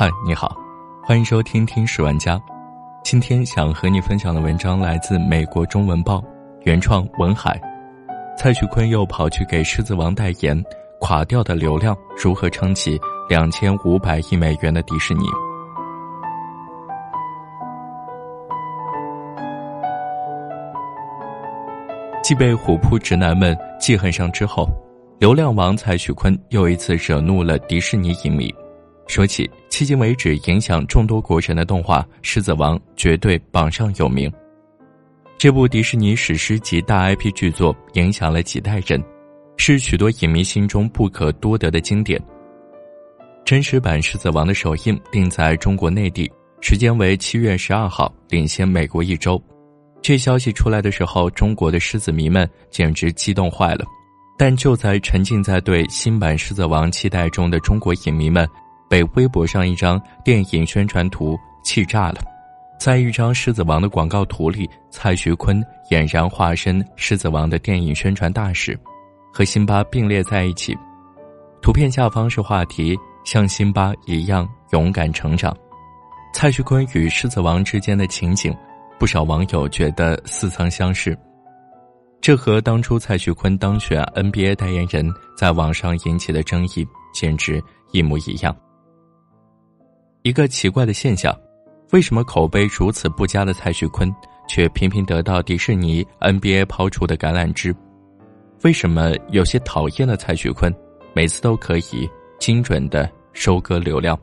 嗨，你好，欢迎收听《听十万家》。今天想和你分享的文章来自美国中文报，原创文海。蔡徐坤又跑去给《狮子王》代言，垮掉的流量如何撑起两千五百亿美元的迪士尼？既被虎扑直男们记恨上之后，流量王蔡徐坤又一次惹怒了迪士尼影迷。说起迄今为止影响众多国人的动画《狮子王》，绝对榜上有名。这部迪士尼史诗级大 IP 剧作影响了几代人，是许多影迷心中不可多得的经典。真实版《狮子王》的首映定在中国内地，时间为七月十二号，领先美国一周。这消息出来的时候，中国的狮子迷们简直激动坏了。但就在沉浸在对新版《狮子王》期待中的中国影迷们。被微博上一张电影宣传图气炸了，在一张《狮子王》的广告图里，蔡徐坤俨然化身《狮子王》的电影宣传大使，和辛巴并列在一起。图片下方是话题：像辛巴一样勇敢成长。蔡徐坤与狮子王之间的情景，不少网友觉得似曾相识。这和当初蔡徐坤当选 NBA 代言人在网上引起的争议简直一模一样。一个奇怪的现象，为什么口碑如此不佳的蔡徐坤，却频频得到迪士尼、NBA 抛出的橄榄枝？为什么有些讨厌的蔡徐坤，每次都可以精准的收割流量？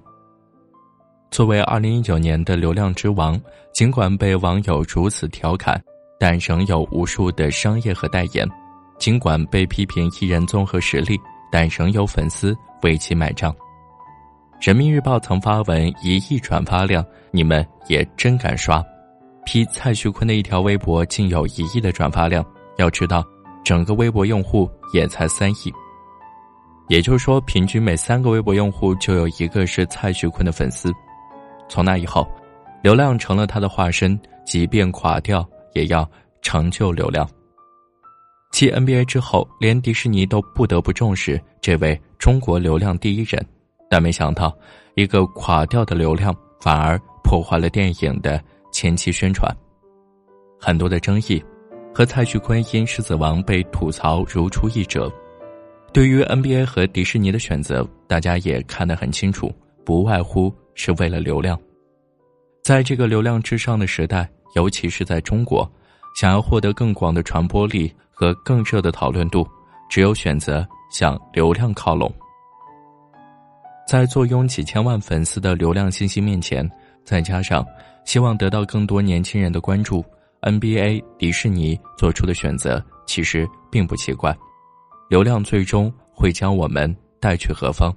作为二零一九年的流量之王，尽管被网友如此调侃，但仍有无数的商业和代言；尽管被批评艺人综合实力，但仍有粉丝为其买账。人民日报曾发文一亿转发量，你们也真敢刷！批蔡徐坤的一条微博竟有一亿的转发量。要知道，整个微博用户也才三亿，也就是说，平均每三个微博用户就有一个是蔡徐坤的粉丝。从那以后，流量成了他的化身，即便垮掉也要成就流量。继 NBA 之后，连迪士尼都不得不重视这位中国流量第一人。但没想到，一个垮掉的流量反而破坏了电影的前期宣传。很多的争议和蔡徐坤因《狮子王》被吐槽如出一辙。对于 NBA 和迪士尼的选择，大家也看得很清楚，不外乎是为了流量。在这个流量至上的时代，尤其是在中国，想要获得更广的传播力和更热的讨论度，只有选择向流量靠拢。在坐拥几千万粉丝的流量信息面前，再加上希望得到更多年轻人的关注，NBA、迪士尼做出的选择其实并不奇怪。流量最终会将我们带去何方？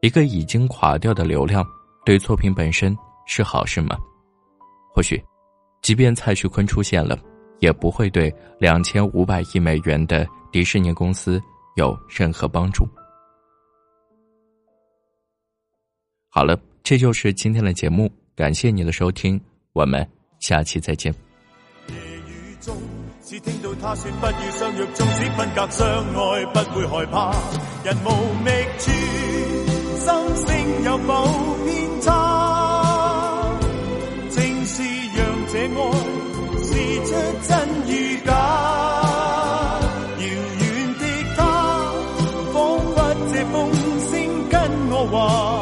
一个已经垮掉的流量，对作品本身是好事吗？或许，即便蔡徐坤出现了，也不会对两千五百亿美元的迪士尼公司有任何帮助。好了，这就是今天的节目，感谢你的收听，我们下期再见。夜雨中，只听到他说不要相约，纵使分隔相爱，不会害怕。人无觅处，心声有否偏差？正是让这爱试出真与假。遥远的他，仿佛这风声跟我话。